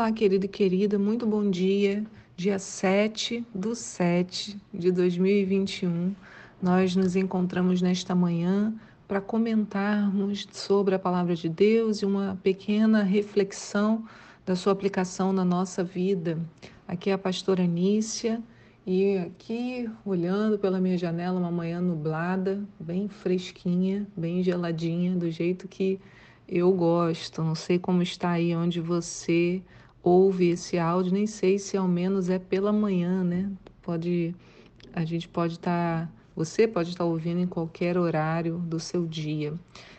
Olá, querido e querida, muito bom dia. Dia 7 do 7 de 2021, nós nos encontramos nesta manhã para comentarmos sobre a palavra de Deus e uma pequena reflexão da sua aplicação na nossa vida. Aqui é a pastora Nícia e aqui, olhando pela minha janela, uma manhã nublada, bem fresquinha, bem geladinha, do jeito que eu gosto. Não sei como está aí onde você ouve esse áudio, nem sei se ao menos é pela manhã, né? Pode, a gente pode estar, tá, você pode estar tá ouvindo em qualquer horário do seu dia.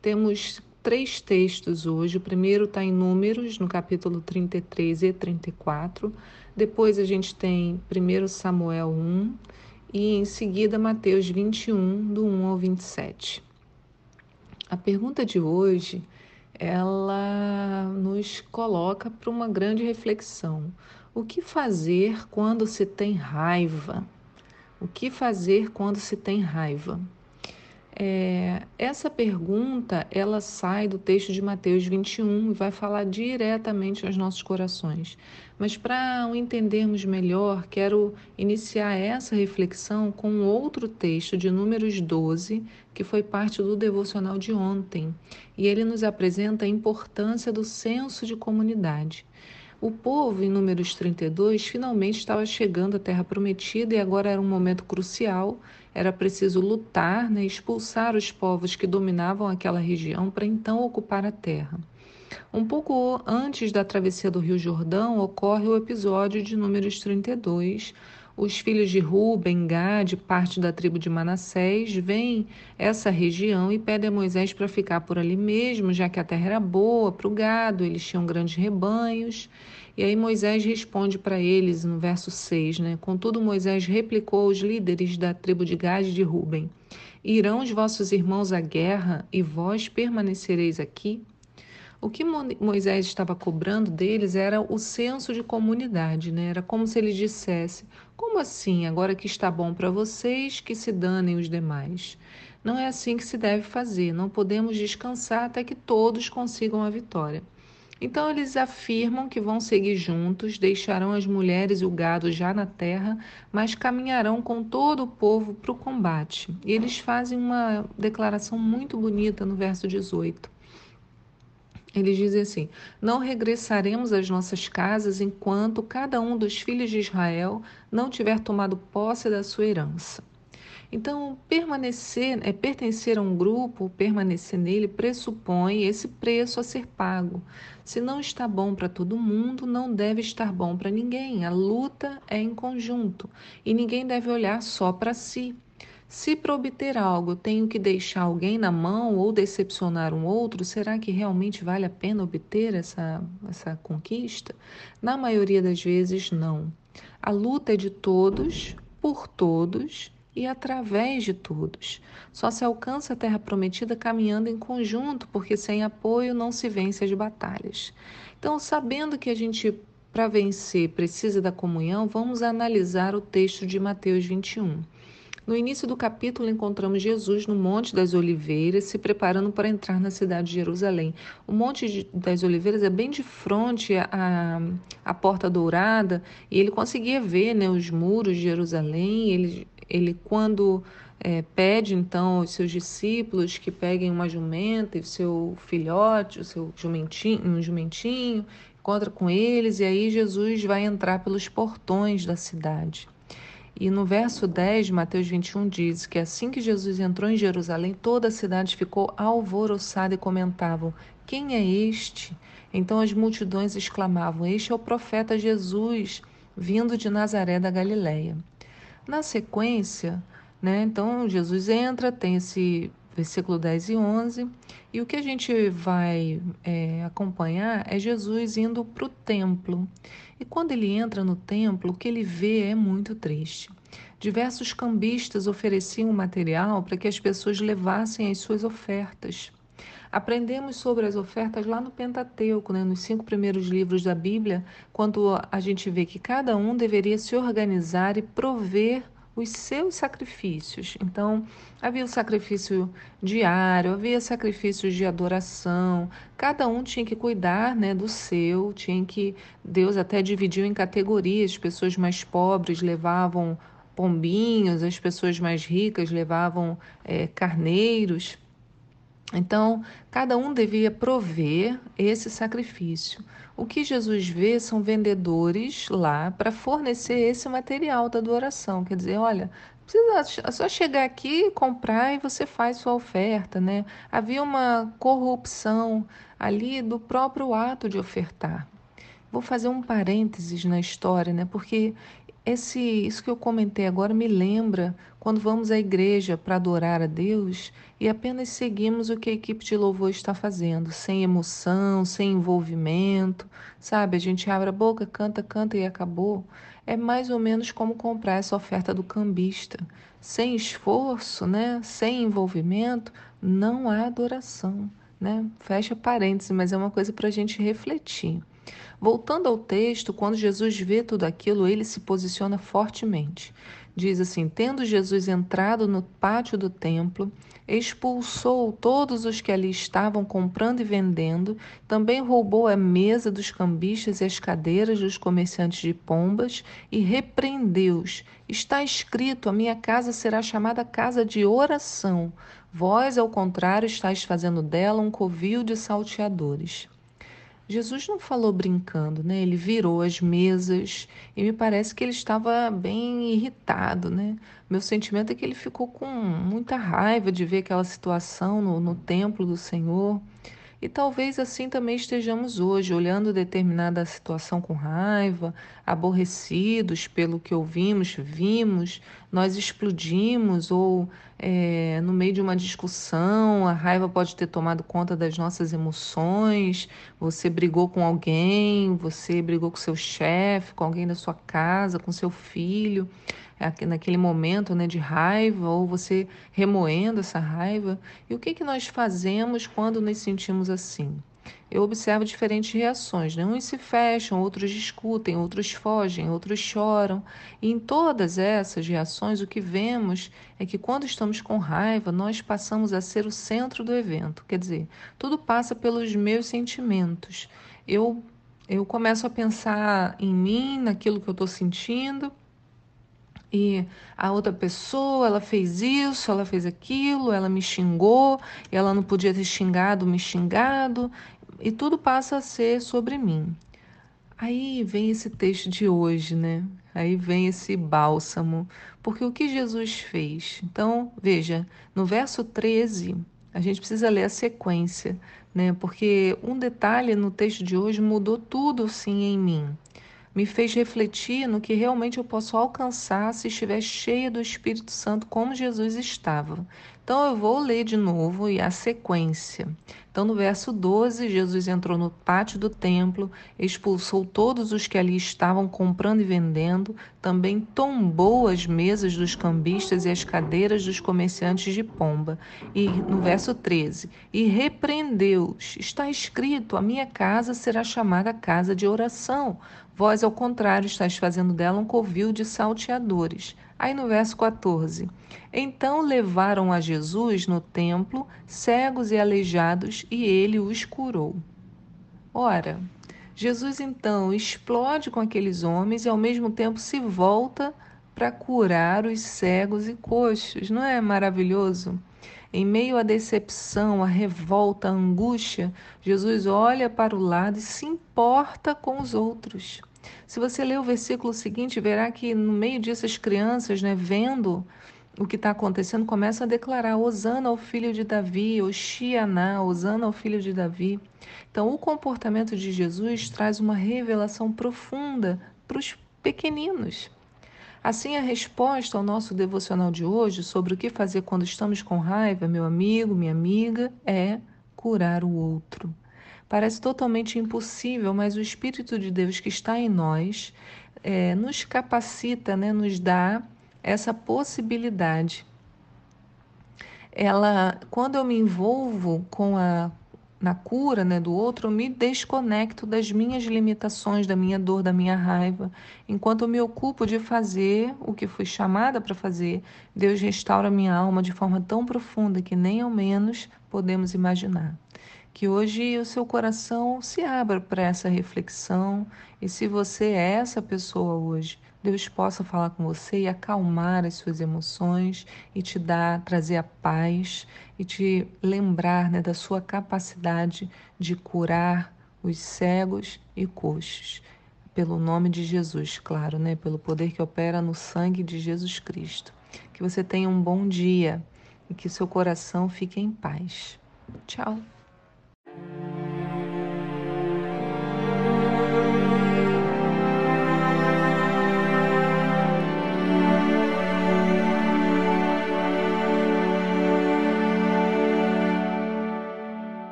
Temos três textos hoje. O primeiro está em Números, no capítulo 33 e 34. Depois a gente tem 1 Samuel 1 e em seguida Mateus 21, do 1 ao 27. A pergunta de hoje ela nos coloca para uma grande reflexão. O que fazer quando se tem raiva? O que fazer quando se tem raiva? É, essa pergunta ela sai do texto de Mateus 21 e vai falar diretamente aos nossos corações. Mas para o entendermos melhor, quero iniciar essa reflexão com outro texto de Números 12, que foi parte do devocional de ontem, e ele nos apresenta a importância do senso de comunidade. O povo, em Números 32, finalmente estava chegando à Terra Prometida e agora era um momento crucial. Era preciso lutar, né, expulsar os povos que dominavam aquela região para então ocupar a terra. Um pouco antes da travessia do Rio Jordão, ocorre o episódio de Números 32, os filhos de Ruben, Gad, parte da tribo de Manassés, vêm essa região e pedem a Moisés para ficar por ali mesmo, já que a terra era boa para o gado, eles tinham grandes rebanhos. E aí Moisés responde para eles no verso 6, né? Contudo, Moisés replicou aos líderes da tribo de Gad e de Ruben: Irão os vossos irmãos à guerra e vós permanecereis aqui? O que Moisés estava cobrando deles era o senso de comunidade, né? Era como se ele dissesse: Como assim? Agora que está bom para vocês, que se danem os demais. Não é assim que se deve fazer. Não podemos descansar até que todos consigam a vitória. Então eles afirmam que vão seguir juntos, deixarão as mulheres e o gado já na terra, mas caminharão com todo o povo para o combate. E eles fazem uma declaração muito bonita no verso 18. Eles dizem assim: Não regressaremos às nossas casas enquanto cada um dos filhos de Israel não tiver tomado posse da sua herança. Então, permanecer, é, pertencer a um grupo, permanecer nele, pressupõe esse preço a ser pago. Se não está bom para todo mundo, não deve estar bom para ninguém. A luta é em conjunto e ninguém deve olhar só para si. Se para obter algo tenho que deixar alguém na mão ou decepcionar um outro, será que realmente vale a pena obter essa, essa conquista? Na maioria das vezes, não. A luta é de todos, por todos e através de todos. Só se alcança a terra prometida caminhando em conjunto, porque sem apoio não se vence as batalhas. Então, sabendo que a gente, para vencer, precisa da comunhão, vamos analisar o texto de Mateus 21. No início do capítulo, encontramos Jesus no Monte das Oliveiras, se preparando para entrar na cidade de Jerusalém. O Monte das Oliveiras é bem de frente à, à Porta Dourada, e ele conseguia ver né, os muros de Jerusalém. Ele, ele quando é, pede, então, aos seus discípulos que peguem uma jumenta e o seu filhote, o seu jumentinho, um jumentinho, encontra com eles, e aí Jesus vai entrar pelos portões da cidade. E no verso 10 de Mateus 21 diz que assim que Jesus entrou em Jerusalém, toda a cidade ficou alvoroçada e comentavam: Quem é este? Então as multidões exclamavam: Este é o profeta Jesus, vindo de Nazaré da Galileia. Na sequência, né, então Jesus entra, tem esse versículo 10 e 11, e o que a gente vai é, acompanhar é Jesus indo para o templo. E quando ele entra no templo, o que ele vê é muito triste. Diversos cambistas ofereciam material para que as pessoas levassem as suas ofertas. Aprendemos sobre as ofertas lá no Pentateuco, né, nos cinco primeiros livros da Bíblia, quando a gente vê que cada um deveria se organizar e prover os seus sacrifícios. Então, havia o sacrifício diário, havia sacrifícios de adoração. Cada um tinha que cuidar, né, do seu, tinha que Deus até dividiu em categorias. As pessoas mais pobres levavam pombinhos, as pessoas mais ricas levavam é, carneiros. Então, cada um devia prover esse sacrifício. O que Jesus vê são vendedores lá para fornecer esse material da adoração. Quer dizer, olha, precisa só chegar aqui, comprar e você faz sua oferta, né? Havia uma corrupção ali do próprio ato de ofertar. Vou fazer um parênteses na história, né? Porque esse, isso que eu comentei agora me lembra quando vamos à igreja para adorar a Deus e apenas seguimos o que a equipe de louvor está fazendo, sem emoção, sem envolvimento, sabe? A gente abre a boca, canta, canta e acabou. É mais ou menos como comprar essa oferta do cambista. Sem esforço, né? sem envolvimento, não há adoração. Né? Fecha parênteses, mas é uma coisa para a gente refletir. Voltando ao texto, quando Jesus vê tudo aquilo, ele se posiciona fortemente. Diz assim: Tendo Jesus entrado no pátio do templo, expulsou todos os que ali estavam comprando e vendendo, também roubou a mesa dos cambistas e as cadeiras dos comerciantes de pombas e repreendeu-os. Está escrito: A minha casa será chamada casa de oração. Vós, ao contrário, estáis fazendo dela um covil de salteadores. Jesus não falou brincando, né? Ele virou as mesas e me parece que ele estava bem irritado, né? Meu sentimento é que ele ficou com muita raiva de ver aquela situação no, no templo do Senhor. E talvez assim também estejamos hoje, olhando determinada situação com raiva, aborrecidos pelo que ouvimos, vimos, nós explodimos ou é, no meio de uma discussão, a raiva pode ter tomado conta das nossas emoções. Você brigou com alguém, você brigou com seu chefe, com alguém da sua casa, com seu filho naquele momento né, de raiva, ou você remoendo essa raiva. E o que, que nós fazemos quando nos sentimos assim? Eu observo diferentes reações. Né? Uns se fecham, outros discutem, outros fogem, outros choram. E em todas essas reações, o que vemos é que quando estamos com raiva, nós passamos a ser o centro do evento. Quer dizer, tudo passa pelos meus sentimentos. Eu, eu começo a pensar em mim, naquilo que eu estou sentindo e a outra pessoa, ela fez isso, ela fez aquilo, ela me xingou, ela não podia ter xingado, me xingado, e tudo passa a ser sobre mim. Aí vem esse texto de hoje, né? Aí vem esse bálsamo, porque o que Jesus fez? Então, veja, no verso 13, a gente precisa ler a sequência, né? Porque um detalhe no texto de hoje mudou tudo sim em mim me fez refletir no que realmente eu posso alcançar se estiver cheia do Espírito Santo, como Jesus estava. Então eu vou ler de novo e a sequência. Então, no verso 12, Jesus entrou no pátio do templo, expulsou todos os que ali estavam comprando e vendendo, também tombou as mesas dos cambistas e as cadeiras dos comerciantes de pomba. E no verso 13, e repreendeu-os. Está escrito: A minha casa será chamada casa de oração. Vós, ao contrário, estáis fazendo dela um covil de salteadores. Aí no verso 14: Então levaram a Jesus no templo cegos e aleijados, e ele os curou. Ora, Jesus então explode com aqueles homens e ao mesmo tempo se volta para curar os cegos e coxos. Não é maravilhoso? Em meio à decepção, à revolta, à angústia, Jesus olha para o lado e se importa com os outros. Se você ler o versículo seguinte, verá que no meio disso as crianças, né, vendo o que está acontecendo, começam a declarar: Osana ao filho de Davi, Oxianá, Osana ao filho de Davi. Então, o comportamento de Jesus traz uma revelação profunda para os pequeninos. Assim, a resposta ao nosso devocional de hoje sobre o que fazer quando estamos com raiva, meu amigo, minha amiga, é curar o outro. Parece totalmente impossível, mas o Espírito de Deus que está em nós é, nos capacita, né, nos dá essa possibilidade. Ela, quando eu me envolvo com a na cura né, do outro, eu me desconecto das minhas limitações, da minha dor, da minha raiva. Enquanto eu me ocupo de fazer o que fui chamada para fazer, Deus restaura minha alma de forma tão profunda que nem ao menos podemos imaginar. Que hoje o seu coração se abra para essa reflexão e se você é essa pessoa hoje, Deus possa falar com você e acalmar as suas emoções e te dar, trazer a paz e te lembrar né, da sua capacidade de curar os cegos e coxos. Pelo nome de Jesus, claro, né? Pelo poder que opera no sangue de Jesus Cristo. Que você tenha um bom dia e que seu coração fique em paz. Tchau. thank you